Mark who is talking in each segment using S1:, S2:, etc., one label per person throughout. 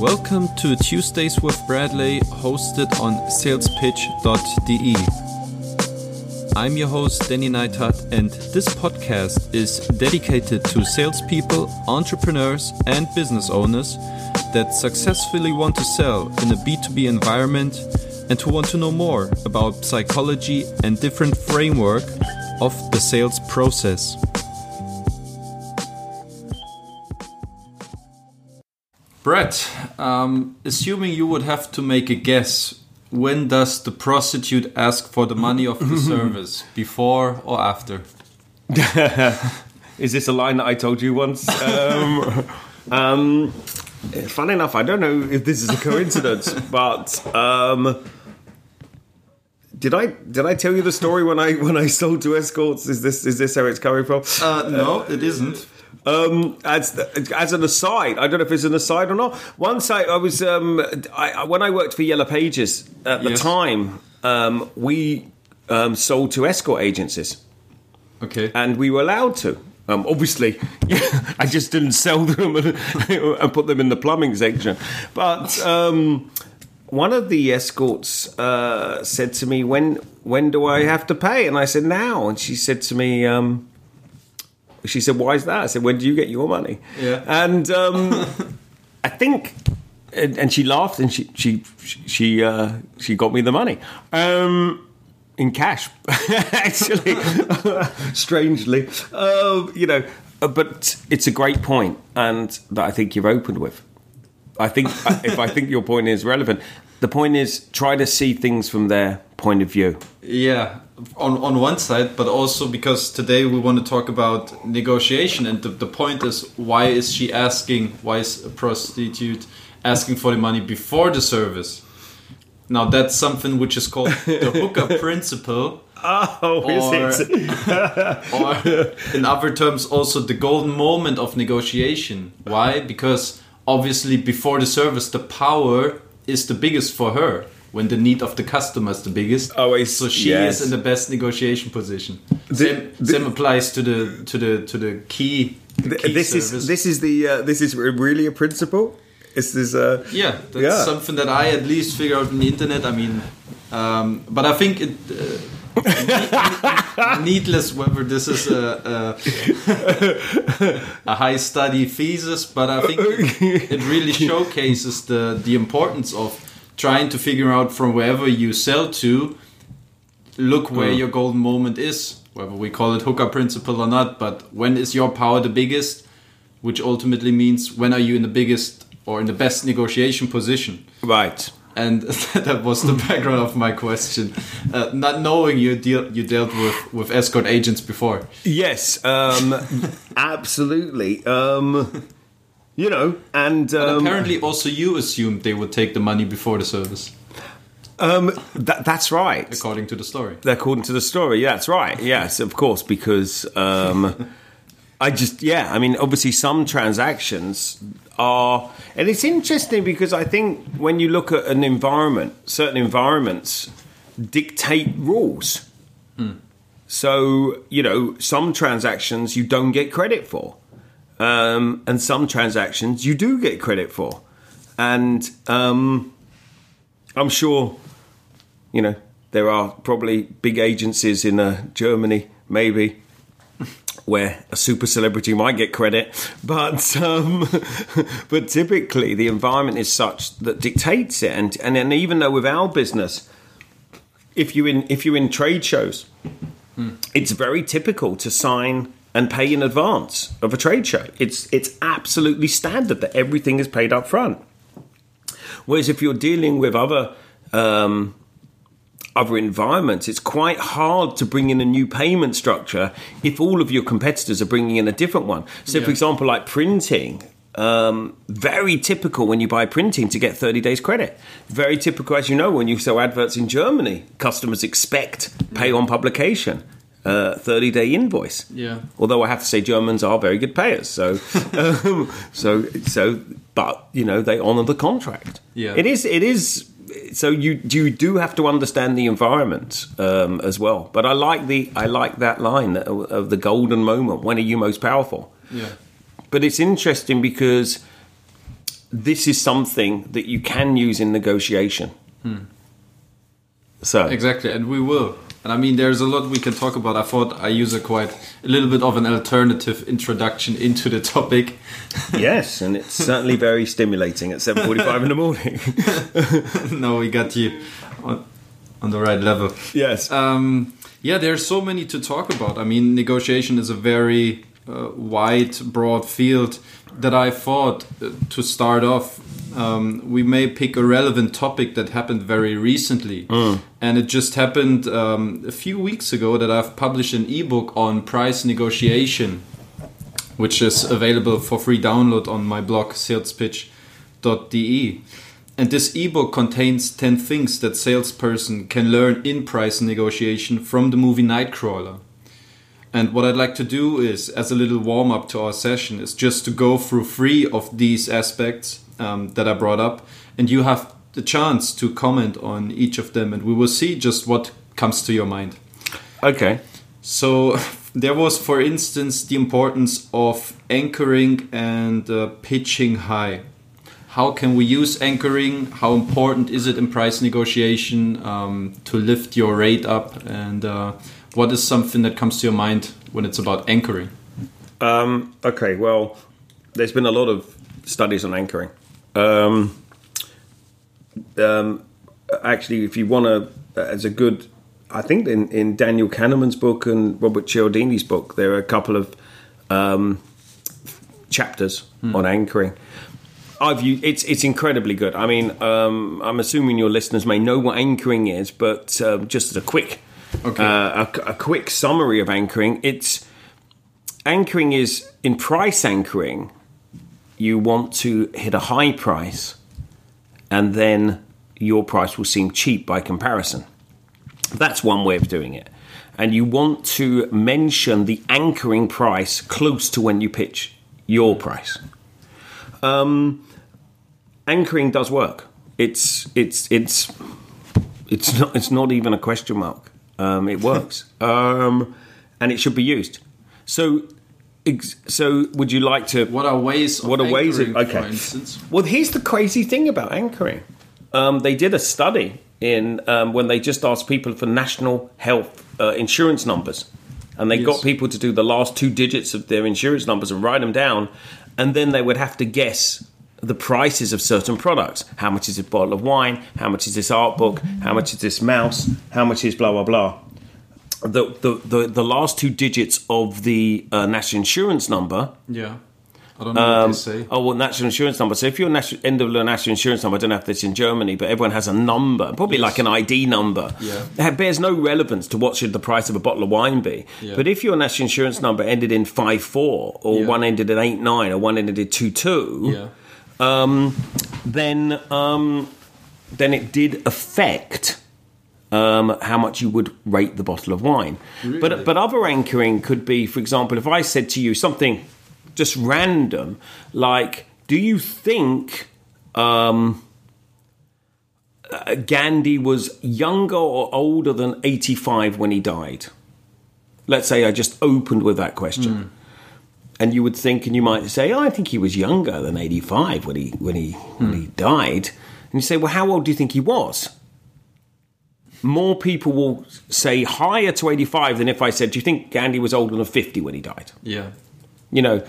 S1: Welcome to Tuesdays with Bradley, hosted on salespitch.de. I'm your host, Danny Neithardt, and this podcast is dedicated to salespeople, entrepreneurs, and business owners that successfully want to sell in a B2B environment and who want to know more about psychology and different framework of the sales process. Brett, um, assuming you would have to make a guess, when does the prostitute ask for the money of the service? Before or after?
S2: Is this a line that I told you once? Um, um, fun enough, I don't know if this is a coincidence, but um, did I did I tell you the story when I when I sold to escorts? Is this is this how it's coming from?
S1: Uh, no, it isn't.
S2: Um, as as an aside, I don't know if it's an aside or not. Once I, I was um, I, when I worked for Yellow Pages at the
S1: Yes.
S2: time, um, we um, sold to escort agencies,
S1: Okay.
S2: and we were allowed to. Um, obviously, I just didn't sell them and, and put them in the plumbing section. But um, one of the escorts uh, said to me, "When when do I have to pay?" And I said, "Now." And she said to me. Um, she said, "Why is that?" I said, "When do you get your money?"
S1: Yeah.
S2: And um, I think, and, and she laughed, and she she she uh, she got me the money um, in cash. Actually, strangely, um, you know, uh, but it's a great point, and that I think you've opened with. I think if I think your point is relevant, the point is try to see things from their point of view.
S1: Yeah, on on one side, but also because today we want to talk about negotiation, and the, the point is why is she asking? Why is a prostitute asking for the money before the service? Now that's something which is called the hookup principle,
S2: Oh,
S1: Or- or in other terms, also the golden moment of negotiation. Why? Because obviously before the service, the power is the biggest for her. When the need of the customer is the biggest,
S2: Always,
S1: so she
S2: yes.
S1: is in the best negotiation position. Same,
S2: the-
S1: same applies to the to the to the key. the key
S2: this
S1: service.
S2: is this is the uh, this is really a principle. Is this uh,
S1: Yeah, that's
S2: Yeah.
S1: something that I at least figure out on the internet. I mean, um, but I think it. Uh, needless whether this is a, a, a high study thesis, but I think it, it really showcases the the importance of trying to figure out from wherever you sell to, look where your golden moment is, whether we call it hookup principle or not. But when is your power the biggest, which ultimately means when are you in the biggest or in the best negotiation position?
S2: right?
S1: and that was the background of my question. Uh, not knowing you deal you dealt with with escort agents before.
S2: Yes, um, absolutely. Um, you know, and um,
S1: apparently, also you assumed they would take the money before the service,
S2: um, that, that's right.
S1: according to the story.
S2: According to the story, yeah, that's right. Yes, of course, because um, I just yeah, I mean, obviously some transactions are, and it's interesting because I think when you look at an environment, certain environments dictate rules. So you know, some transactions you don't get credit for, um, and some transactions you do get credit for, and um, I'm sure you know, there are probably big agencies in uh, Germany, maybe, where a super celebrity might get credit, but um, but typically the environment is such that dictates it, and and then even though with our business, if you in if you're in trade shows, it's very typical to sign and pay in advance of a trade show. It's it's absolutely standard that everything is paid up front. Whereas if you're dealing with other um, other environments, it's quite hard to bring in a new payment structure if all of your competitors are bringing in a different one. So, for example, like printing, um, very typical when you buy printing to get 30 days credit. Very typical, as you know, when you sell adverts in Germany, customers expect pay on publication. Uh, 30 day invoice.
S1: Yeah.
S2: Although I have to say Germans are very good payers, so um, so so. But you know they honour the contract.
S1: Yeah.
S2: it is it is. So you you do have to understand the environment um, as well. But I like the I like that line that- of the golden moment. When are you most powerful?
S1: Yeah.
S2: But it's interesting because this is something that you can use in negotiation. Hmm. So
S1: Exactly, and we will. And I mean, there's a lot we can talk about. I thought I use a quite a little bit of an alternative introduction into the topic.
S2: yes, and it's certainly very stimulating at seven forty-five in the morning.
S1: no, we got you on, on the right level.
S2: yes.
S1: Um, yeah, there's so many to talk about. I mean, negotiation is a very uh, wide, broad field that I thought uh, to start off. Um, we may pick a relevant topic that happened very recently. And it just happened um, a few weeks ago that I've published an ebook on price negotiation, which is available for free download on my blog, salespitch.de. And this ebook contains 10 things that salesperson can learn in price negotiation from the movie Nightcrawler. And what I'd like to do is, as a little warm up to our session, is just to go through three of these aspects um, that I brought up. And you have the chance to comment on each of them, and we will see just what comes to your mind.
S2: okay.
S1: So there was, for instance, the importance of anchoring and uh, pitching high. How can we use anchoring? How important is it in price negotiation um, to lift your rate up? And uh, what is something that comes to your mind when it's about anchoring?
S2: Um, okay, well, there's been a lot of studies on anchoring. Um, um, actually, if you want to, as a good, I think in, in Daniel Kahneman's book and Robert Cialdini's book, there are a couple of um, chapters on anchoring. I've used, it's it's incredibly good. I mean, um, I'm assuming your listeners may know what anchoring is, but uh, just as a quick,
S1: Okay.
S2: uh, a, a quick summary of anchoring, it's anchoring is in price anchoring. You want to hit a high price, and then your price will seem cheap by comparison. That's one way of doing it. And you want to mention the anchoring price close to when you pitch your price. Um, anchoring does work. It's it's it's it's not it's not even a question mark. Um, it works, um, and it should be used. So, ex- so would you like to?
S1: What are ways of
S2: What are ways of- okay.
S1: for instance?
S2: Well, here's the crazy thing about anchoring. Um, they did a study in um, when they just asked people for national health uh, insurance numbers, and they
S1: Yes.
S2: got people to do the last two digits of their insurance numbers and write them down, and then they would have to guess the prices of certain products. How much is a bottle of wine? How much is this art book? How much is this mouse? How much is blah blah blah? The the the, the last two digits of the uh, national insurance number
S1: Yeah. I don't know what they say.
S2: Oh, well, national insurance number. So if your national, end of the national insurance number, I don't know if that's in Germany, but everyone has a number, probably like an ID number.
S1: Yeah.
S2: It bears no relevance to what should the price of a bottle of wine be.
S1: Yeah.
S2: But if your national insurance number ended in five four, or
S1: Yeah.
S2: one ended in eight nine, or one ended in two two,
S1: Yeah.
S2: um, then um, then it did affect um, how much you would rate the bottle of wine.
S1: Really?
S2: But but other anchoring could be, for example, if I said to you something just random, like, "Do you think?" Um, uh, Gandhi was younger or older than 85 when he died. Let's say I just opened with that question. And you would think, and you might say, oh, I think he was younger than 85 when he, when he, when he died. And you say, well, how old do you think he was? More people will say higher to 85 than if I said, do you think Gandhi was older than 50 when he died?
S1: Yeah.
S2: you know?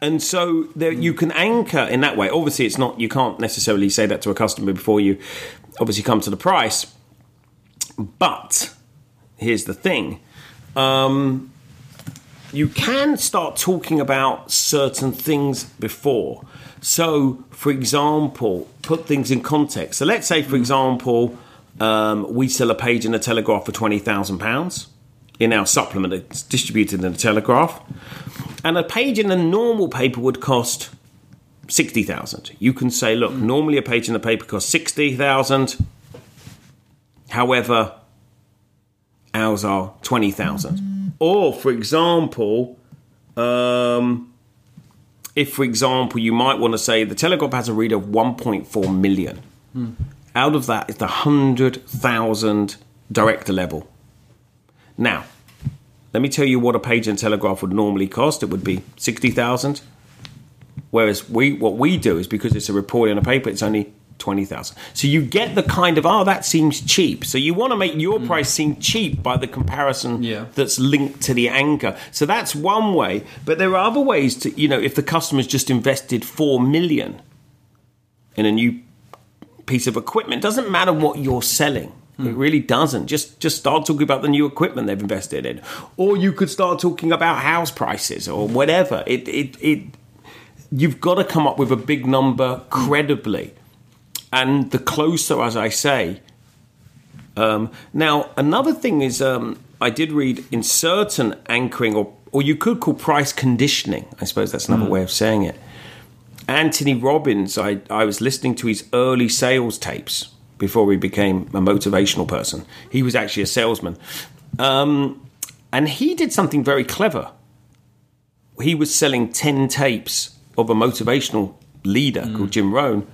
S2: And so there, you can anchor in that way. Obviously it's not you can't necessarily say that to a customer before you obviously come to the price. But here's the thing. Um, you can start talking about certain things before. So for example put things in context. So let's say for example um, we sell a page in the telegraph for £20000 in our supplement it's distributed in the telegraph and a page in a normal paper would cost 60,000. You can say, look, normally a page in the paper costs 60,000. However, ours are 20,000. Or, for example, um, if, for example, you might want to say the Telegraph has a reader of 1.4 million. Out of that is the 100,000 director level. Now, let me tell you what a page in Telegraph would normally cost. It would be 60,000. Whereas we, what we do is because it's a report in a paper, it's only twenty thousand. So you get the kind of oh that seems cheap. So you want to make your mm. price seem cheap by the comparison
S1: Yeah.
S2: that's linked to the anchor. So that's one way. But there are other ways to you know if the customer's just invested four million in a new piece of equipment, doesn't matter what you're selling. It really doesn't. Just just start talking about the new equipment they've invested in, or you could start talking about house prices or whatever. It it it. You've got to come up with a big number credibly, and the closer, as I say. Um, now, another thing is, um, I did read in certain anchoring, or or you could call price conditioning. I suppose that's another way of saying it. Anthony Robbins, I, I was listening to his early sales tapes before he became a motivational person. He was actually a salesman. Um, and he did something very clever. He was selling 10 tapes of a motivational leader called Jim Rohn.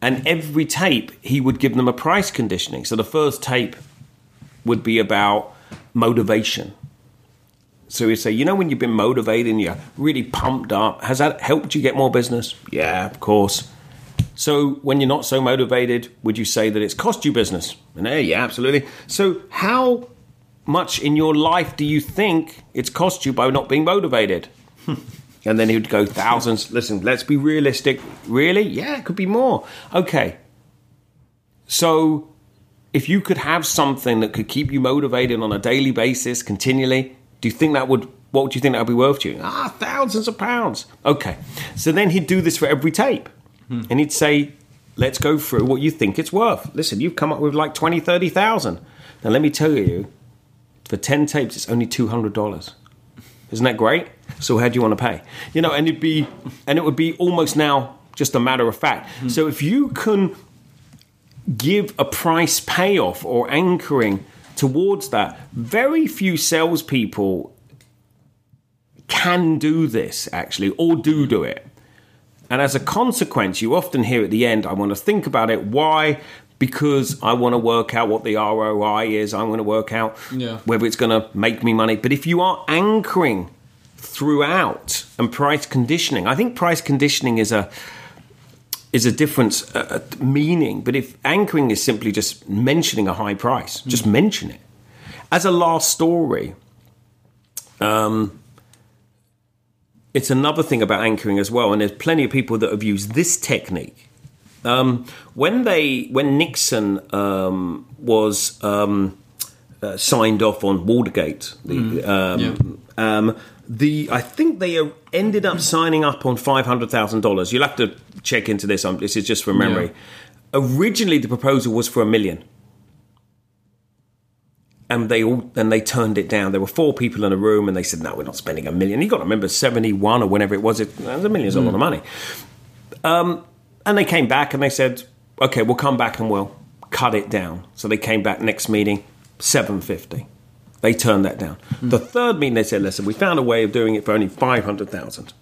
S2: And every tape, he would give them a price conditioning. So the first tape would be about motivation. So he'd say, you know, when you've been motivated and you're really pumped up, has that helped you get more business? Yeah, of course. So when you're not so motivated, would you say that it's cost you business? And hey, yeah, absolutely. So how much in your life do you think it's cost you by not being motivated? and then he would go thousands. Listen, let's be realistic. Really? Yeah, it could be more. Okay. So if you could have something that could keep you motivated on a daily basis continually, do you think that would what would you think that would be worth to you? Ah, thousands of pounds. Okay. So then he'd do this for every tape. And he'd say, let's go through what you think it's worth. Listen, you've come up with like 20, 30,000. Now let me tell you, for 10 tapes, it's only $200. Isn't that great? So how do you want to pay? You know, and it'd be, and it would be almost now just a matter of fact. So if you can give a price payoff or anchoring towards that, very few salespeople can do this actually, or do do it. And as a consequence, you often hear at the end, I want to think about it. Why? Because I want to work out what the ROI is. I want to work out
S1: Yeah.
S2: whether it's going to make me money. But if you are anchoring throughout and price conditioning, I think price conditioning is a is a different uh, meaning. But if anchoring is simply just mentioning a high price, just mention it. As a last story, um, it's another thing about anchoring as well, and there's plenty of people that have used this technique. Um, when they, when Nixon um, was um, uh, signed off on Watergate, the, um,
S1: Yeah.
S2: The I think they ended up signing up on five hundred thousand dollars. You'll have to check into this. Um, this is just from memory. Originally, the proposal was for a million and they all and they turned it down. There were four people in a room, and they said, "No, we're not spending a million. You got to remember, seventy-one or whenever it was. It a million's a lot of money." Um, and they came back and they said, "Okay, we'll come back and we'll cut it down." So they came back next meeting, seven fifty. They turned that down. The third meeting, they said, "Listen, we found a way of doing it for only five hundred thousand.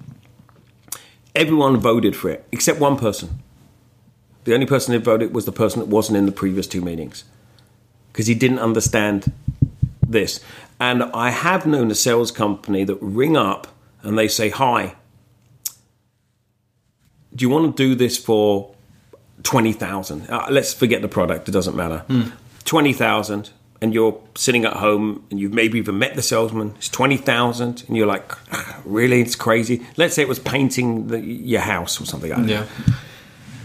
S2: Everyone voted for it except one person. The only person who voted was the person that wasn't in the previous two meetings." because he didn't understand this. And I have known a sales company that ring up and they say, Hi, do you want to do this for 20,000? Uh, let's forget the product, it doesn't matter. 20,000 and you're sitting at home and you've maybe even met the salesman, it's 20,000 and you're like, "Ah, really? It's crazy. Let's say it was painting the, your house or something like that
S1: Yeah.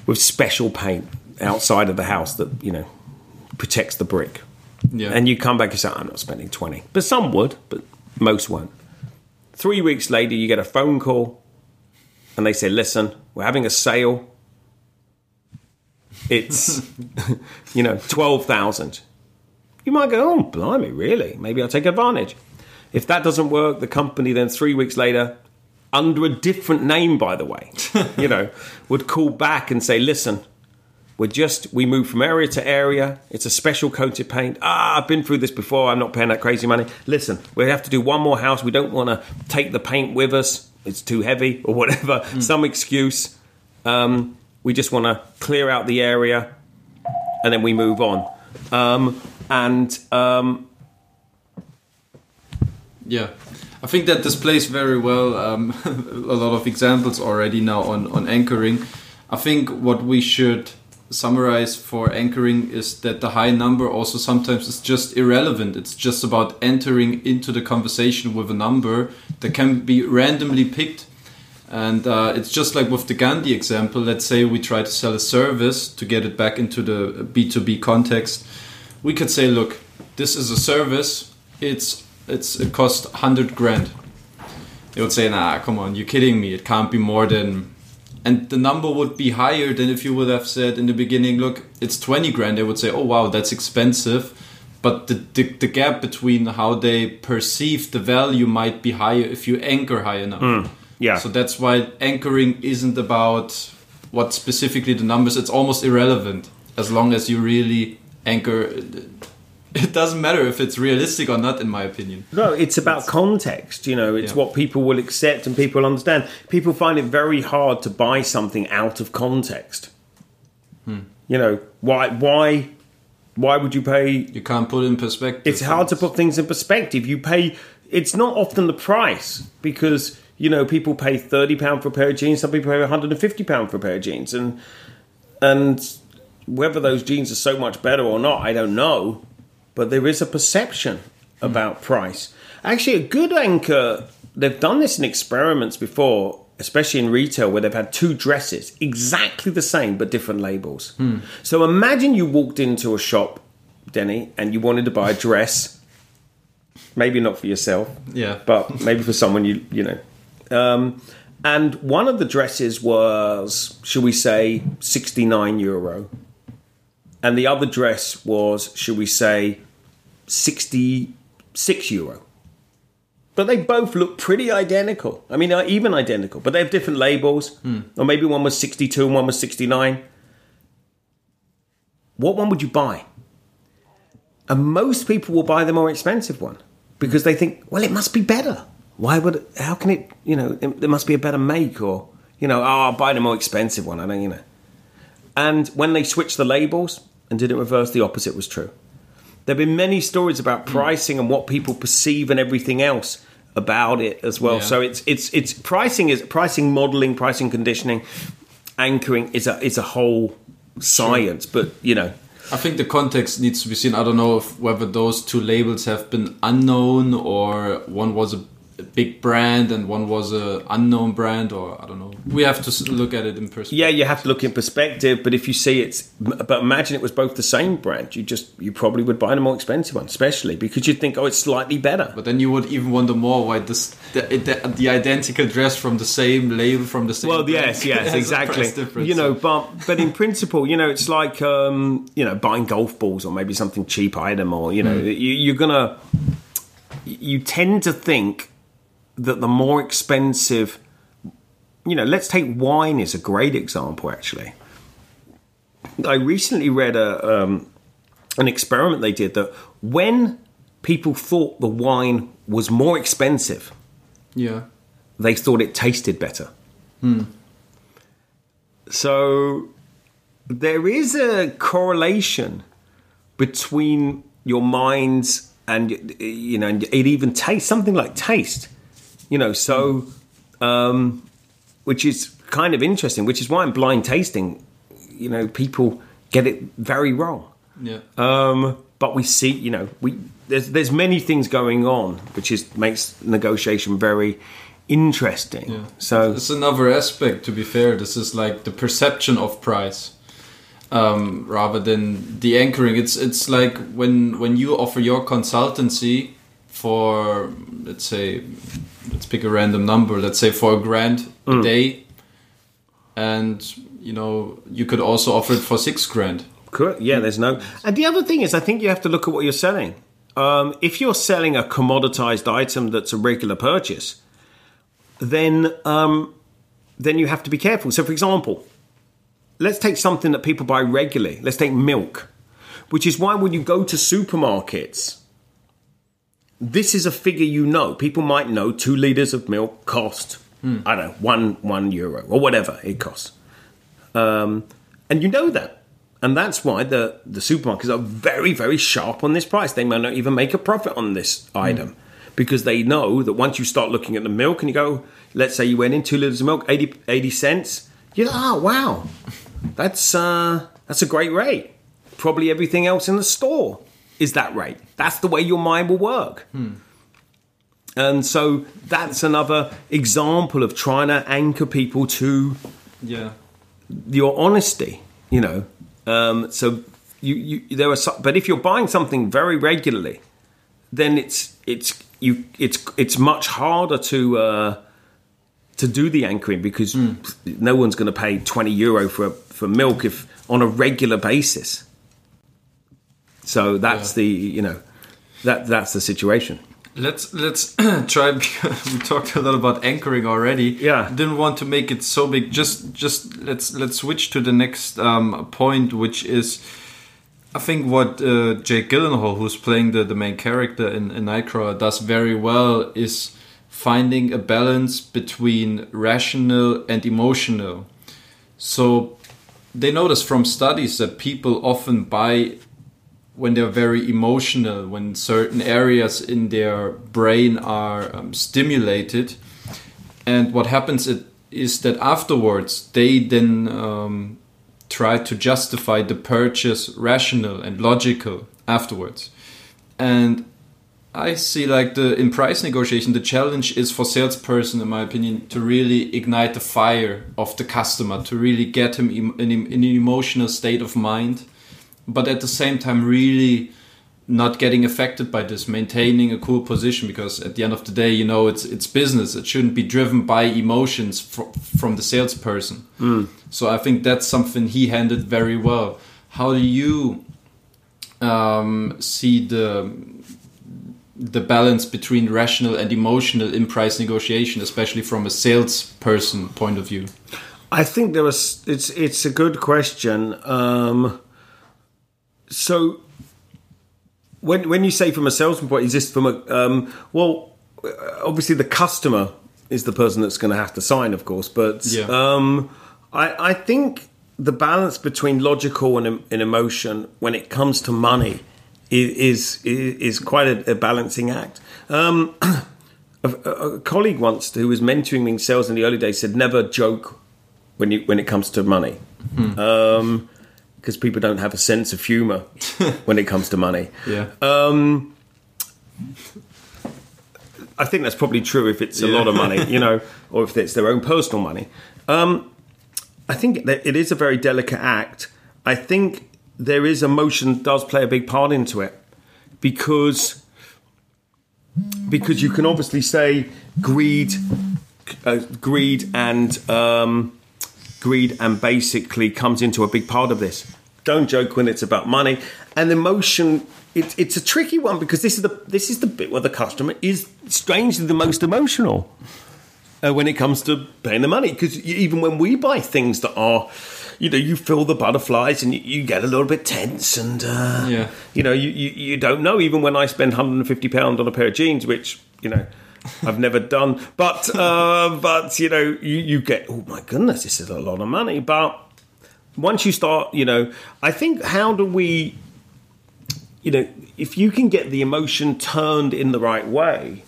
S2: with special paint outside of the house that, you know, protects the brick.
S1: Yeah.
S2: And you come back and say, I'm not spending 20. But some would, but most won't. Three weeks later, you get a phone call and they say, listen, we're having a sale. It's, you know, 12,000. You might go, oh, blimey, really? Maybe I'll take advantage. If that doesn't work, the company then three weeks later, under a different name, by the way, you know, would call back and say, listen, we're just we move from area to area. It's a special coated paint. Ah, I've been through this before. I'm not paying that crazy money. Listen, we have to do one more house. We don't want to take the paint with us. It's too heavy or whatever. Some excuse. Um, we just want to clear out the area, and then we move on. Um, and um,
S1: Yeah. I think that displays very well um, a lot of examples already now on, on anchoring. I think what we should summarize for anchoring is that the high number also sometimes is just irrelevant. It's just about entering into the conversation with a number that can be randomly picked. And uh, it's just like with the Gandhi example. Let's say we try to sell a service to get it back into the B2B context. We could say, look, this is a service. It's it's it costs hundred grand. They would say, nah, come on, you're kidding me. It can't be more than and the number would be higher than if you would have said in the beginning, look, it's 20 grand. They would say, oh, wow, that's expensive. But the, the, the gap between how they perceive the value might be higher if you anchor high enough.
S2: Mm, yeah.
S1: So that's why anchoring isn't about what specifically the numbers, it's almost irrelevant as long as you really anchor it doesn't matter if it's realistic or not in my opinion.
S2: No it's about it's, context you know it's yeah. what people will accept and people understand. People find it very hard to buy something out of context. Hmm. you know why why why would you pay?
S1: You can't put it in perspective.
S2: It's hard to put things in perspective. You pay it's not often the price because you know people pay 30 pound for a pair of jeans some people pay 150 pound for a pair of jeans and and whether those jeans are so much better or not i don't know but there is a perception about price. Actually, a good anchor, they've done this in experiments before, especially in retail, where they've had two dresses exactly the same but different labels.
S1: Hmm.
S2: So imagine you walked into a shop, Denny, and you wanted to buy a dress. Maybe not for yourself,
S1: yeah,
S2: but maybe for someone you you know. Um, and one of the dresses was, shall we say, sixty nine euro, and the other dress was, shall we say, 66 euro. But they both look pretty identical. I mean, uh, even identical, but they have different labels.
S1: Hmm.
S2: Or maybe one was 62 and one was 69. What one would you buy? And most people will buy the more expensive one because they think, well, it must be better. Why would, it, how can it, you know, it, there must be a better make or, you know, oh, I'll buy the more expensive one. I don't, you know. And when they switch the labels and did it reverse, the opposite was true. There have been many stories about hmm. pricing and what people perceive and everything else about it as well. Yeah. So it's it's it's pricing is pricing modeling, pricing conditioning, anchoring is a is a whole science. Sure. But you know,
S1: I think the context needs to be seen. I don't know if whether those two labels have been unknown or one was a a big brand and one was a unknown brand or I don't know. We have to look at it in perspective.
S2: Yeah, you have to look in perspective. But if you see it's, but imagine it was both the same brand, you just you probably would buy the more expensive one, especially because you'd think, oh, it's slightly better.
S1: But then you would even wonder more why this the, the, the identical dress from the same label from the same.
S2: Well, yes, yes, exactly. You know, but but in principle, you know, it's like um, you know buying golf balls or maybe something cheap item or you know mm. you, you're gonna you tend to think that the more expensive, you know, let's take wine is a great example. Actually, I recently read a um, an experiment they did that when people thought the wine was more expensive,
S1: yeah,
S2: they thought it tasted better.
S1: Hmm.
S2: So there is a correlation between your minds and you know, and it even tastes something like taste you know, so um, which is kind of interesting. Which is why in blind tasting, you know, people get it very wrong.
S1: Yeah.
S2: Um, but we see, you know, we there's there's many things going on, which is makes negotiation very interesting.
S1: Yeah.
S2: So
S1: it's another aspect. To be fair, this is like the perception of price. Um, rather than the anchoring, it's it's like when when you offer your consultancy for let's say let's pick a random number let's say for a grand mm. a day and you know you could also offer it for six grand.
S2: Correct. Yeah there's no and the other thing is i think you have to look at what you're selling. Um, if you're selling a commoditized item that's a regular purchase then um, then you have to be careful. So for example let's take something that people buy regularly. Let's take milk which is why when you go to supermarkets this is a figure you know. People might know two liters of milk cost,
S1: hmm.
S2: I don't know, one one euro or whatever it costs, um, and you know that. And that's why the, the supermarkets are very, very sharp on this price. They may not even make a profit on this item. because they know that once you start looking at the milk and you go, let's say you went in two liters of milk, 80, 80 cents, you're like, oh, wow, that's, uh, that's a great rate. Probably everything else in the store is that rate. That's the way your mind will work. And so that's another example of trying to anchor people to
S1: Yeah.
S2: your honesty, you know. Um, so you, you there are some, but if you're buying something very regularly, then it's it's you it's it's much harder to uh, to do the anchoring because no one's going to pay 20 euro for for milk if on a regular basis. So that's
S1: Yeah.
S2: the you know that that's the situation.
S1: Let's let's try. we talked a lot about anchoring already.
S2: Yeah.
S1: Didn't want to make it so big. Just just let's let's switch to the next um, point, which is, I think what uh, Jake Gyllenhaal, who's playing the the main character in, in Nightcrawler, does very well is finding a balance between rational and emotional. So they notice from studies that people often buy when they're very emotional, when certain areas in their brain are um, stimulated. And what happens it, is that afterwards they then um, try to justify the purchase rational and logical afterwards. And I see like the in price negotiation, the challenge is for salesperson, in my opinion, to really ignite the fire of the customer, to really get him in an emotional state of mind but at the same time really not getting affected by this maintaining a cool position because at the end of the day you know it's it's business it shouldn't be driven by emotions fr- from the salesperson so i think that's something he handled very well how do you um, see the the balance between rational and emotional in price negotiation especially from a salesperson point of view
S2: I think there was. It's it's a good question. Um, so when when you say from a salesman point, is this from a um, well? Obviously, the customer is the person that's going to have to sign, of course. But
S1: Yeah.
S2: um, I I think the balance between logical and, and emotion when it comes to money is is, is quite a, a balancing act. Um, a, a colleague once who was mentoring me in sales in the early days said never joke when you when it comes to money because people don't have a sense of humor when it comes to money
S1: yeah
S2: um, I think that's probably true if it's a
S1: Yeah.
S2: lot of money, you know, or if it's their own personal money. Um, I think that it is a very delicate act. I think there is emotion does play a big part into it because because you can obviously say greed, uh, greed and um, greed and basically comes into a big part of this. Don't joke when it's about money and emotion. It, it's a tricky one because this is the this is the bit where the customer is strangely the most emotional uh, when it comes to paying the money. Because even when we buy things that are, you know, you feel the butterflies and you, you get a little bit tense and uh,
S1: Yeah.
S2: you know you, you you don't know. Even when I spend 150 pound on a pair of jeans, which you know. I've never done, but uh, but you know, you, you get oh my goodness, this is a lot of money. But once you start, you know, I think how do we, you know, if you can get the emotion turned in the right way,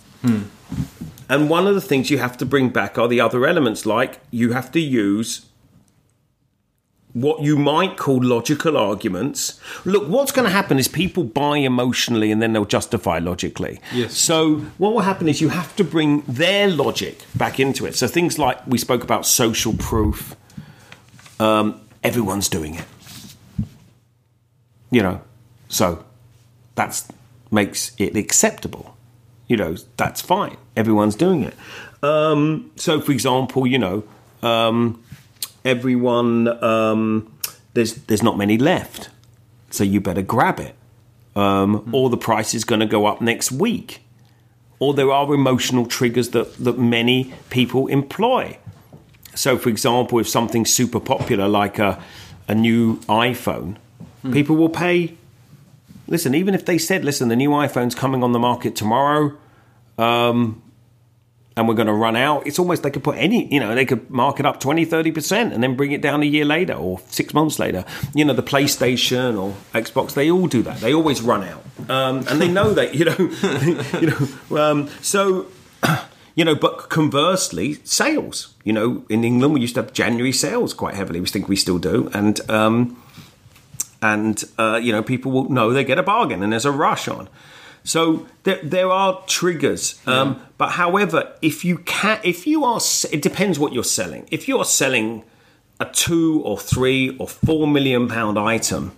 S2: and one of the things you have to bring back are the other elements, like you have to use what you might call logical arguments. Look, what's going to happen is people buy emotionally and then they'll justify logically.
S1: Yes.
S2: So, what will happen is you have to bring their logic back into it. So, things like we spoke about social proof, um, everyone's doing it. You know, so that's makes it acceptable. You know, that's fine. Everyone's doing it. Um, so, for example, you know, um, everyone um, there's there's not many left, so you better grab it, um, or the price is going to go up next week, or there are emotional triggers that that many people employ. So, for example, if something's super popular, like a a new iPhone, people will pay. Listen, even if they said, "Listen, the new iPhone's coming on the market tomorrow," um, and we're going to run out. It's almost they could put any, you know, they could mark it up 20, 30% and then bring it down a year later or six months later. You know, the PlayStation or Xbox, they all do that. They always run out. Um, and they know that, you know, you know, um, so, you know, but conversely, sales, you know, in England, we used to have January sales quite heavily. We think we still do. And, um, and, uh, you know, people will know they get a bargain and there's a rush on. So there, there are triggers, um, but however, if you can, if you are, it depends what you're selling. If you are selling a two or three or four million pound item,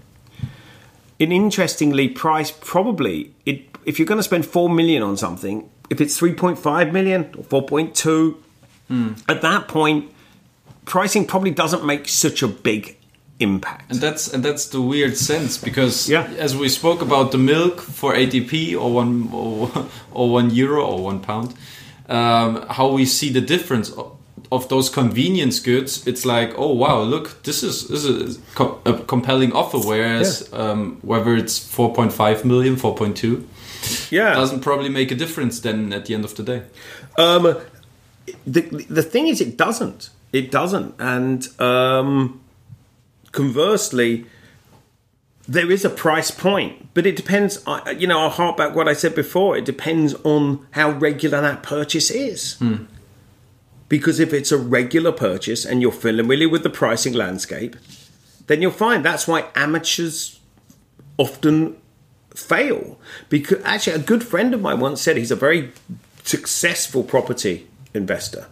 S2: an interestingly price probably it, if you're going to spend four million on something, if it's three point five million or four point two, mm. at that point, pricing probably doesn't make such a big impact.
S1: And that's and that's the weird sense because yeah. as we spoke about the milk for ATP or one or, or one euro or one pound, um, how we see the difference of, of, those convenience goods. It's like, oh wow, look, this is this is a compelling offer. Whereas yeah. um, whether it's 4.5 million, 4.2, yeah, doesn't probably make a difference then at the end of the day.
S2: Um, the the thing is, it doesn't. It doesn't, and um, conversely, there is a price point, but it depends. You know, I'll hark back what I said before. It depends on how regular that purchase is. Hmm. Because if it's a regular purchase and you're familiar with the pricing landscape, then you'll find that's why amateurs often fail. Because actually, a good friend of mine once said he's a very successful property investor,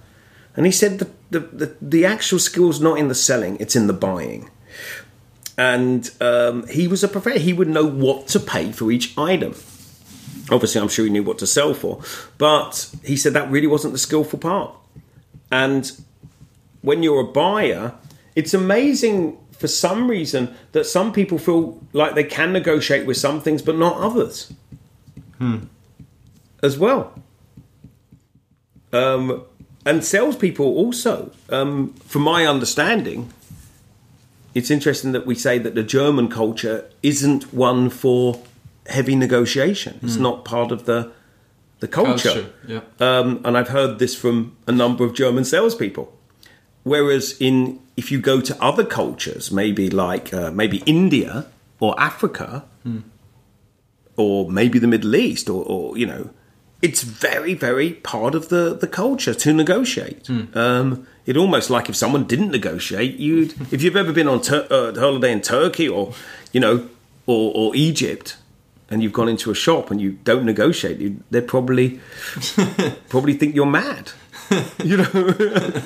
S2: and he said the the, the, the actual skill's not in the selling; it's in the buying and um, he was a professor. He would know what to pay for each item. Obviously, I'm sure he knew what to sell for, but he said that really wasn't the skillful part. And when you're a buyer, it's amazing for some reason that some people feel like they can negotiate with some things, but not others. Hmm. As well. Um, and salespeople also, um, from my understanding, it's interesting that we say that the German culture isn't one for heavy negotiation. It's mm. not part of the the culture. culture yeah. Um, and I've heard this from a number of German salespeople. Whereas in if you go to other cultures, maybe like uh, maybe India or Africa, mm. or maybe the Middle East, or, or, you know, it's very very part of the the culture to negotiate. Mm. Um, it almost like if someone didn't negotiate, you'd if you've ever been on tur- uh, holiday in Turkey or you know or, or, Egypt, and you've gone into a shop and you don't negotiate, you, they probably probably think you're mad. you know,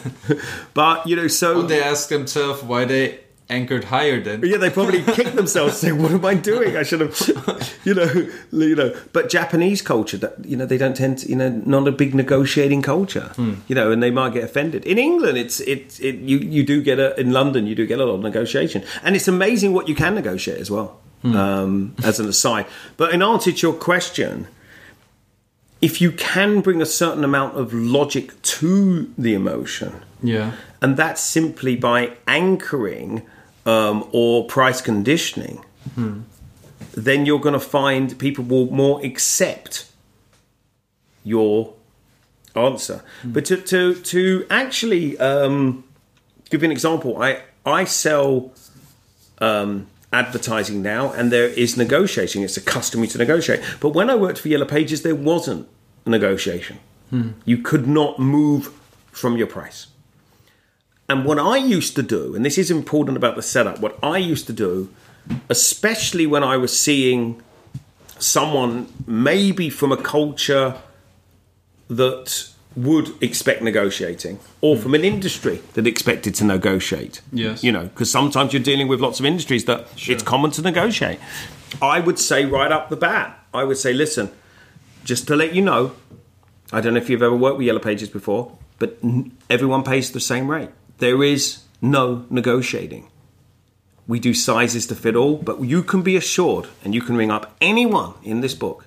S2: but you know, so
S1: or they ask themselves why they anchored higher then.
S2: Yeah, they probably kick themselves saying, "What am I doing? I should have," you know, you know. But Japanese culture, that you know, they don't tend to, you know, not a big negotiating culture, hmm. you know, and they might get offended. In England, it's it, it you you do get a in London, you do get a lot of negotiation, and it's amazing what you can negotiate as well. Hmm. Um, as an aside, but in answer to your question. If you can bring a certain amount of logic to the emotion,
S1: yeah,
S2: and that's simply by anchoring um, or price conditioning, hmm. then you're going to find people will more accept your answer. Hmm. But to, to, to actually um, give you an example, I, I sell um, advertising now and there is negotiating. It's a customary to negotiate. But when I worked for Yellow Pages, there wasn't a negotiation. Hmm. You could not move from your price. And what I used to do, and this is important about the setup, what I used to do, especially when I was seeing someone maybe from a culture that would expect negotiating or from an industry that expected to negotiate.
S1: Yes.
S2: You know, because sometimes you're dealing with lots of industries that sure. it's common to negotiate. I would say right up the bat, I would say, listen, just to let you know, I don't know if you've ever worked with Yellow Pages before, but everyone pays the same rate. There is no negotiating. We do sizes to fit all, but you can be assured, and you can ring up anyone in this book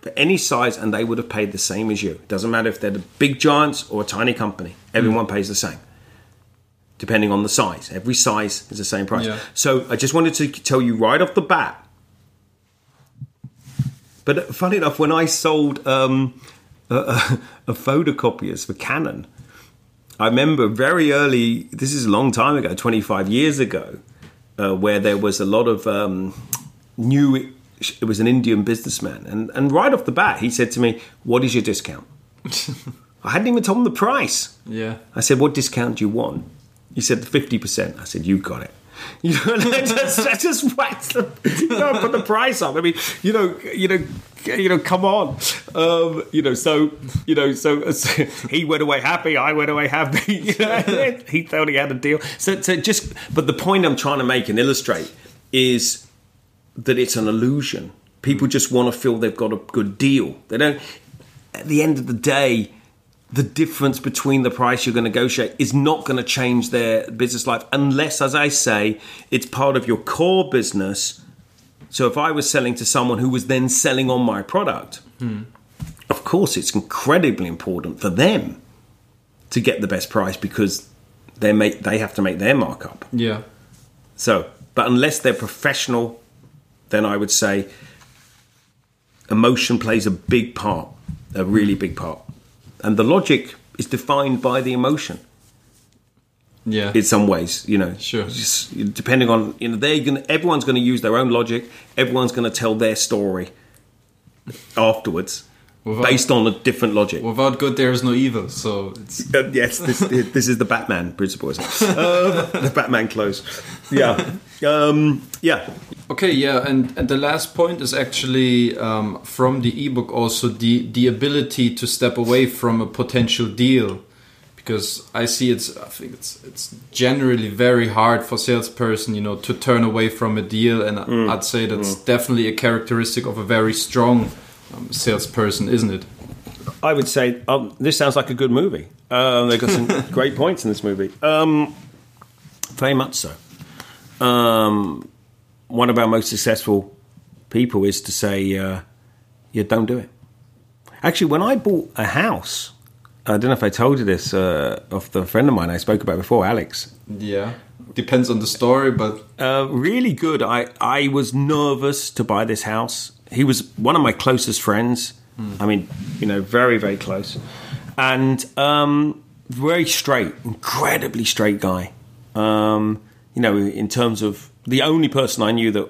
S2: for any size, and they would have paid the same as you. It doesn't matter if they're the big giants or a tiny company, everyone mm. pays the same. Depending on the size, every size is the same price. Yeah. So I just wanted to tell you right off the bat. But funny enough, when I sold um, uh, uh, photocopiers for Canon. I remember very early. This is a long time ago, twenty five years ago, uh, where there was a lot of um, new. It was an Indian businessman, and and right off the bat, he said to me, "What is your discount?" I hadn't even told him the price.
S1: Yeah.
S2: I said, "What discount do you want?" He said, 50%. I said, You got it. You know, just, just whacked the, you know, put the price up. I mean, you know, you know, you know, come on, um, you know. So, you know, so, so he went away happy. I went away happy. You know, he thought he had a deal. So, so just, but the point I'm trying to make and illustrate is that it's an illusion. People just want to feel they've got a good deal. They don't. At the end of the day, the difference between the price you're going to negotiate is not going to change their business life unless, as I say, it's part of your core business. So if I was selling to someone who was then selling on my product, hmm. of course it's incredibly important for them to get the best price because they make they have to make their markup.
S1: Yeah.
S2: So, but unless they're professional, then I would say emotion plays a big part, a really big part and the logic is defined by the emotion.
S1: Yeah,
S2: in some ways, you know,
S1: sure.
S2: Just, depending on you know, they're going everyone's going to use their own logic. Everyone's going to tell their story afterwards. Without, based on a different logic.
S1: Without good, there is no evil. So it's
S2: uh, yes, this, this is the Batman principle, isn't it? Uh, the Batman clothes. Yeah, um, yeah.
S1: Okay, yeah, and, and the last point is actually um, from the ebook also the the ability to step away from a potential deal, because I see it's I think it's it's generally very hard for salesperson you know to turn away from a deal, and mm. I'd say that's mm. definitely a characteristic of a very strong um, salesperson, isn't it?
S2: I would say um, this sounds like a good movie. Um, they've got some great points in this movie. Um, very much so. Um, one of our most successful people is to say, uh, "Yeah, don't do it." Actually, when I bought a house, I don't know if I told you this uh, of the friend of mine I spoke about before, Alex.
S1: Yeah, depends on the story, but
S2: uh, really good. I I was nervous to buy this house he was one of my closest friends. Mm. I mean, you know, very very close, and um, very straight, incredibly straight guy. Um, you know, in terms of the only person I knew that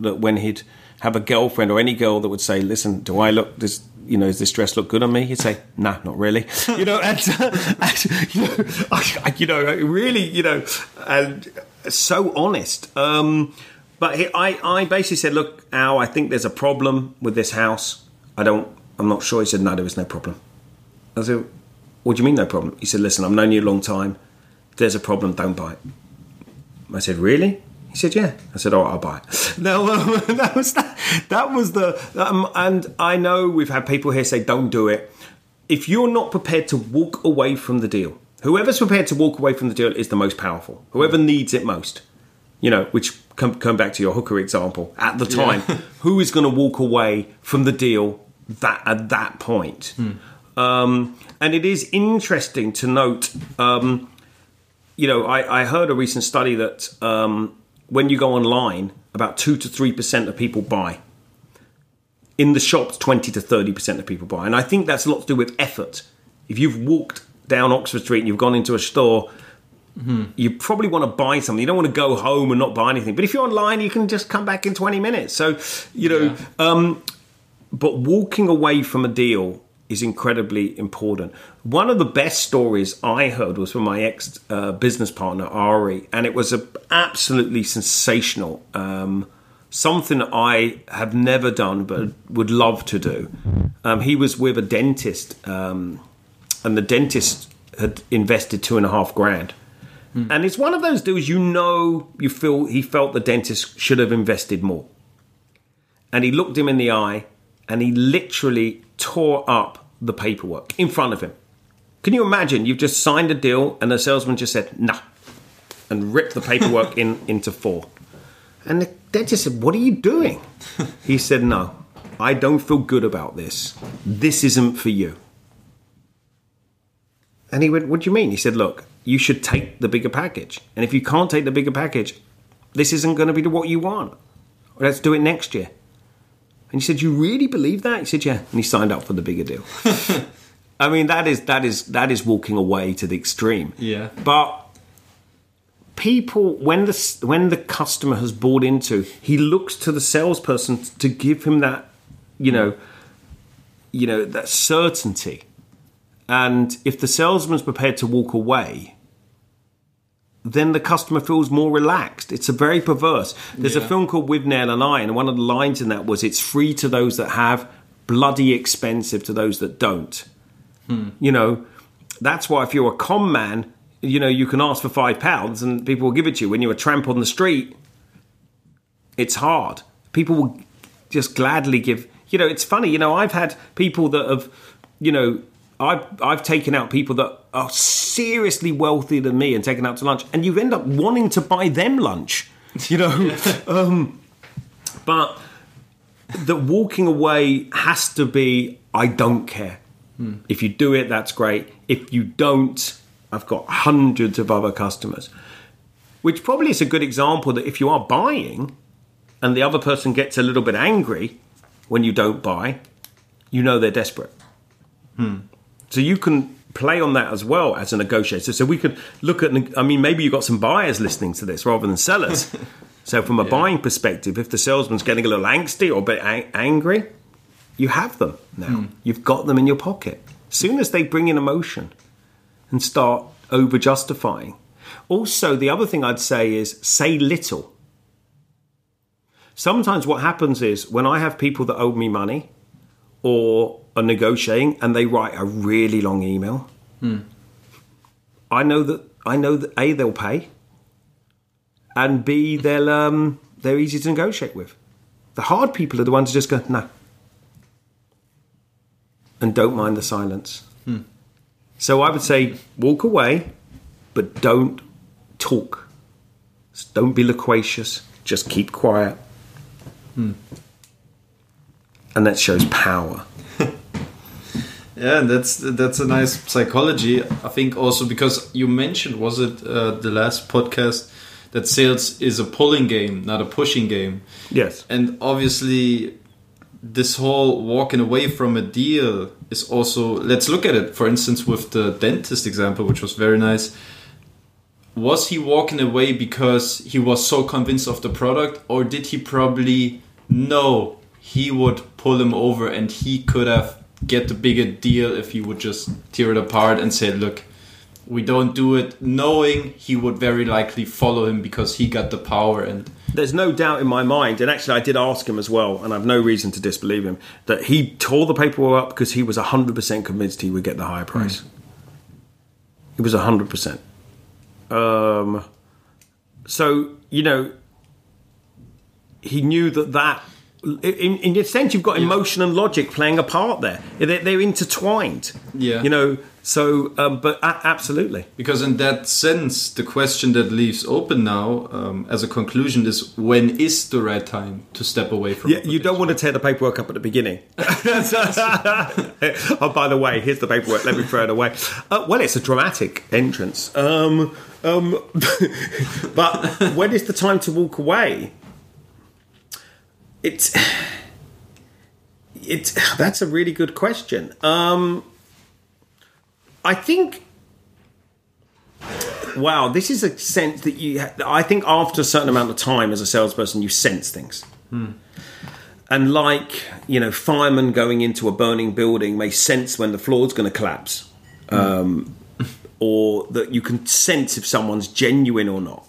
S2: that when he'd have a girlfriend or any girl that would say, "Listen, do I look this?" You know, does this dress look good on me? He'd say, "Nah, not really." You know, and, and you know, I, you know, really, you know, and so honest. Um, but he, I, I basically said, look, Al, I think there's a problem with this house. I don't, I'm not sure. He said, no, there was no problem. I said, what do you mean no problem? He said, listen, I've known you a long time. If there's a problem, don't buy it. I said, really? He said, yeah. I said, oh, I'll buy it. No, um, that was that, that was the, um, and I know we've had people here say, don't do it. If you're not prepared to walk away from the deal, whoever's prepared to walk away from the deal is the most powerful. Whoever needs it most you know, which come, come back to your hooker example at the time, yeah. who is going to walk away from the deal that at that point? Hmm. Um, and it is interesting to note, um, you know, I, I, heard a recent study that um, when you go online, about two to three percent of people buy. In the shops, twenty to thirty percent of people buy, and I think that's a lot to do with effort. If you've walked down Oxford Street and you've gone into a store Mm-hmm. You probably want to buy something. You don't want to go home and not buy anything. But if you're online, you can just come back in 20 minutes. So, you know, yeah. um, but walking away from a deal is incredibly important. One of the best stories I heard was from my ex uh, business partner, Ari, and it was a, absolutely sensational. Um, something I have never done but would love to do. Um, he was with a dentist, um, and the dentist had invested two and a half grand Mm. And it's one of those deals you know you feel he felt the dentist should have invested more. And he looked him in the eye and he literally tore up the paperwork in front of him. Can you imagine? You've just signed a deal and the salesman just said, nah, and ripped the paperwork in into four. And the dentist said, What are you doing? he said, No, I don't feel good about this. This isn't for you. And he went, What do you mean? He said, Look, you should take the bigger package. And if you can't take the bigger package, this isn't going to be what you want. Let's do it next year. And he said, "You really believe that?" He said, "Yeah." And he signed up for the bigger deal. I mean, that is that is that is walking away to the extreme.
S1: Yeah.
S2: But people, when the when the customer has bought into, he looks to the salesperson to give him that, you know, you know that certainty. And if the salesman's prepared to walk away, then the customer feels more relaxed. It's a very perverse. There's a film called Withnail and I, and one of the lines in that was, "It's free to those that have, bloody expensive to those that don't." Hmm. You know, that's why if you're a con man, you know you can ask for five pounds and people will give it to you. When you're a tramp on the street, it's hard. People will just gladly give. You know, it's funny. You know, I've had people that have, you know, I've I've taken out people that are seriously wealthier than me and taken out to lunch, and you end up wanting to buy them lunch. You know, um, but the walking away has to be. I don't care. If you do it, that's great. If you don't, I've got hundreds of other customers. Which probably is a good example that if you are buying and the other person gets a little bit angry when you don't buy, you know they're desperate. So you can play on that as well as a negotiator. So we could look at, I mean, maybe you've got some buyers listening to this rather than sellers. so from a buying perspective, if the salesman's getting a little angsty or a bit ang- angry, you have them now. Hmm. You've got them in your pocket. As soon as they bring in emotion and start over justifying. Also, the other thing I'd say is say little. Sometimes what happens is when I have people that owe me money or are negotiating and they write a really long email, hmm. I know that I know that A they'll pay and B they'll um, they're easy to negotiate with. The hard people are the ones who just go no and don't mind the silence. Hmm. So I would say walk away, but don't talk. Don't be loquacious. Just keep quiet. Hmm. And that shows power.
S1: Yeah, and that's that's a nice psychology. I think also because you mentioned was it uh, the last podcast that sales is a pulling game, not a pushing game.
S2: Yes.
S1: And obviously, this whole walking away from a deal is also. Let's look at it. For instance, with the dentist example, which was very nice. Was he walking away because he was so convinced of the product, or did he probably know he would pull him over and he could have get the bigger deal if he would just tear it apart and say, "Look, we don't do it," knowing he would very likely follow him because he got the power and
S2: There's no doubt in my mind, and actually I did ask him as well, and I've no reason to disbelieve him, that he tore the paperwork up because he was 100% convinced he would get the higher price. He was 100%. Um, so, you know, he knew that that, in, in a sense, you've got emotion and logic playing a part there. They're, they're intertwined.
S1: Yeah.
S2: You know, so, um, but a- absolutely.
S1: Because in that sense, the question that leaves open now, um, as a conclusion, is when is the right time to step away from?
S2: Yeah, you don't want to tear the paperwork up at the beginning. oh, by the way, here's the paperwork. Let me throw it away. Uh, well, it's a dramatic entrance. Um, um, but when is the time to walk away? It's it's that's a really good question. Um, I think. Wow, this is a sense that you. I think after a certain amount of time as a salesperson, you sense things. And like, you know, firemen going into a burning building may sense when the floor's going to collapse. Um, or that you can sense if someone's genuine or not.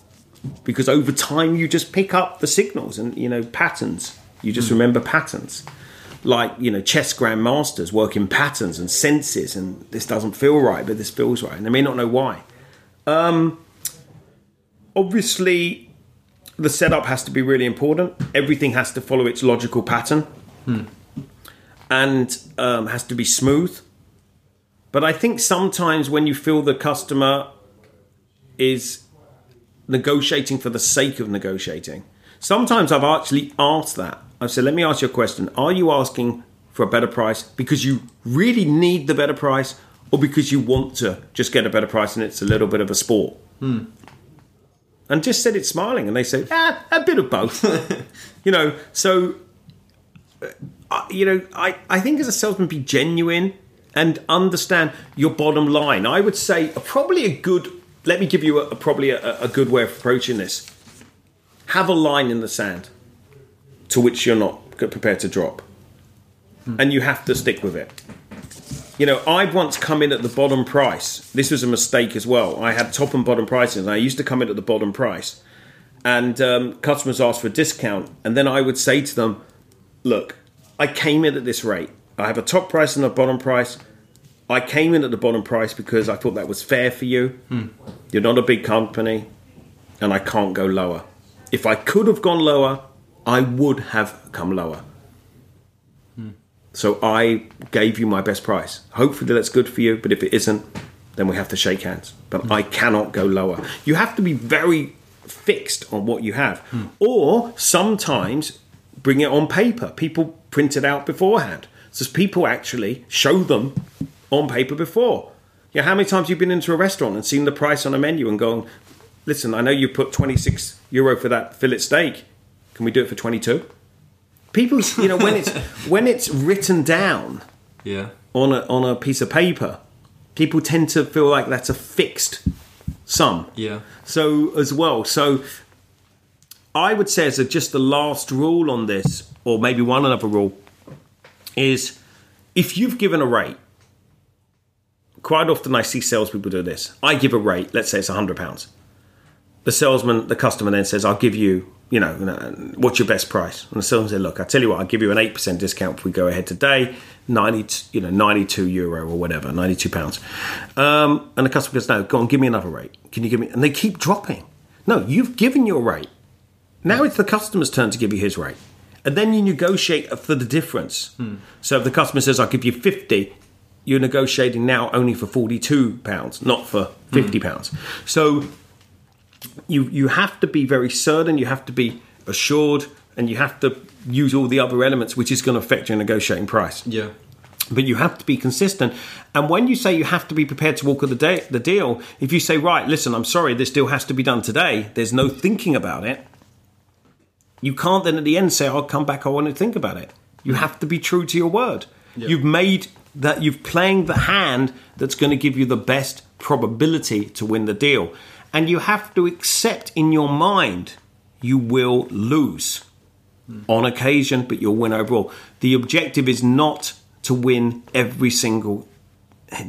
S2: Because over time you just pick up the signals and, you know, patterns. You just remember patterns. Like, you know, chess grandmasters work in patterns and senses and this doesn't feel right, but this feels right. And they may not know why. Um, obviously, the setup has to be really important. Everything has to follow its logical pattern, and um, has to be smooth. But I think sometimes when you feel the customer is negotiating for the sake of negotiating, sometimes I've actually asked that. Said, "Let me ask you a question: Are you asking for a better price because you really need the better price, or because you want to just get a better price and it's a little bit of a sport?" and just said it smiling and they said ah, a bit of both you know so uh, you know, I, I think as a salesman, be genuine and understand your bottom line. I would say probably a good. Let me give you a, a probably a, a good way of approaching this. Have a line in the sand to which you're not prepared to drop, and you have to stick with it. You know, I've once come in at the bottom price. This was a mistake as well. I had top and bottom prices, and I used to come in at the bottom price, and um, customers asked for a discount, and then I would say to them, "Look, I came in at this rate. I have a top price and a bottom price. I came in at the bottom price because I thought that was fair for you. You're not a big company, and I can't go lower. If I could have gone lower, I would have come lower." So I gave you my best price. Hopefully that's good for you, but if it isn't, then we have to shake hands. But I cannot go lower. You have to be very fixed on what you have. Or sometimes bring it on paper. People print it out beforehand. So people actually show them on paper before. Yeah, how many times you've been into a restaurant and seen the price on a menu and gone, listen, I know you put 26 euro for that fillet steak. Can we do it for 22? People, you know, when it's when it's written down
S1: Yeah.
S2: on a on a piece of paper, people tend to feel like that's a fixed sum.
S1: Yeah.
S2: So as well, so I would say as a, just the last rule on this, or maybe one another rule, is if you've given a rate. Quite often, I see salespeople do this. I give a rate. Let's say it's hundred pounds. The salesman, the customer, then says, "I'll give you, you know, uh, what's your best price?" And the salesman says, "Look, I tell you what, I'll give you an eight percent discount if we go ahead today, ninety, you know, ninety-two euro or whatever, ninety-two pounds." Um, and the customer goes, "No, go on, give me another rate. Can you give me?" And they keep dropping. No, you've given your rate. Now it's the customer's turn to give you his rate. And then you negotiate for the difference. Hmm. So if the customer says, I'll give you 50, you're negotiating now only for 42 pounds, not for 50 hmm. pounds. So you, you have to be very certain, you have to be assured, and you have to use all the other elements, which is going to affect your negotiating price
S1: Yeah.
S2: but you have to be consistent. And when you say you have to be prepared to walk the, day, the deal, if you say, right, listen, I'm sorry, this deal has to be done today, there's no thinking about it, you can't then at the end say, I'll come back, I want to think about it. You have to be true to your word. You've made that, you've playing the hand that's going to give you the best probability to win the deal. And you have to accept in your mind you will lose on occasion, but you'll win overall. The objective is not to win every single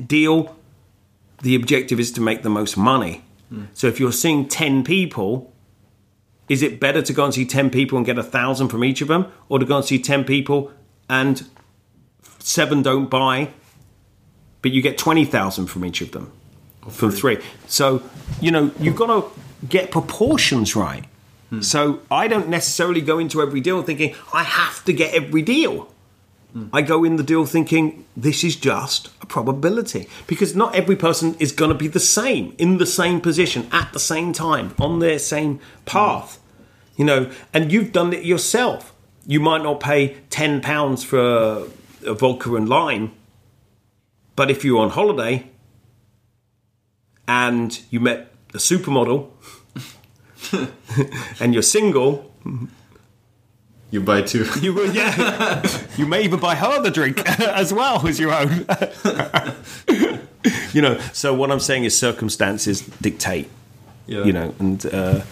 S2: deal. The objective is to make the most money. So if you're seeing 10 people, is it better to go and see 10 people and get a thousand from each of them, or to go and see 10 people and seven don't buy, but you get 20,000 from each of them? From three. So, you know, you've got to get proportions right. Hmm. So I don't necessarily go into every deal thinking I have to get every deal. Hmm. I go in the deal thinking this is just a probability because not every person is going to be the same in the same position at the same time on their same path. Hmm. You know, and you've done it yourself. You might not pay 10 pounds for a, a vodka and lime, but if you're on holiday and you met a supermodel and you're single,
S1: You buy two.
S2: you will, yeah. you may even buy her the drink as well as your own. you know. So what I'm saying is circumstances dictate.
S1: Yeah.
S2: You know, and uh,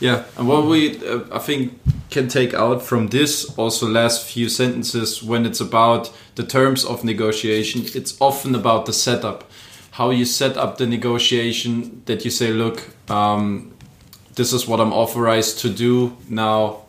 S1: Yeah, and what we uh, I think can take out from this also last few sentences when it's about the terms of negotiation, it's often about the setup, how you set up the negotiation. That you say, look, um, this is what I'm authorized to do now.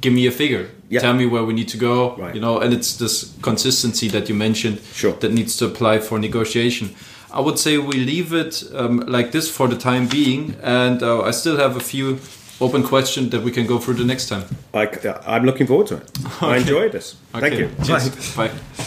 S1: Give me a figure.
S2: Yeah.
S1: Tell me where we need to go.
S2: Right.
S1: You know, and it's this consistency that you mentioned
S2: Sure.
S1: that needs to apply for negotiation. I would say we leave it um, like this for the time being, and uh, I still have a few open questions that we can go through the next time.
S2: I, I'm looking forward to it. I enjoyed this. Thank you.
S1: Cheers.
S2: Bye.
S1: Bye.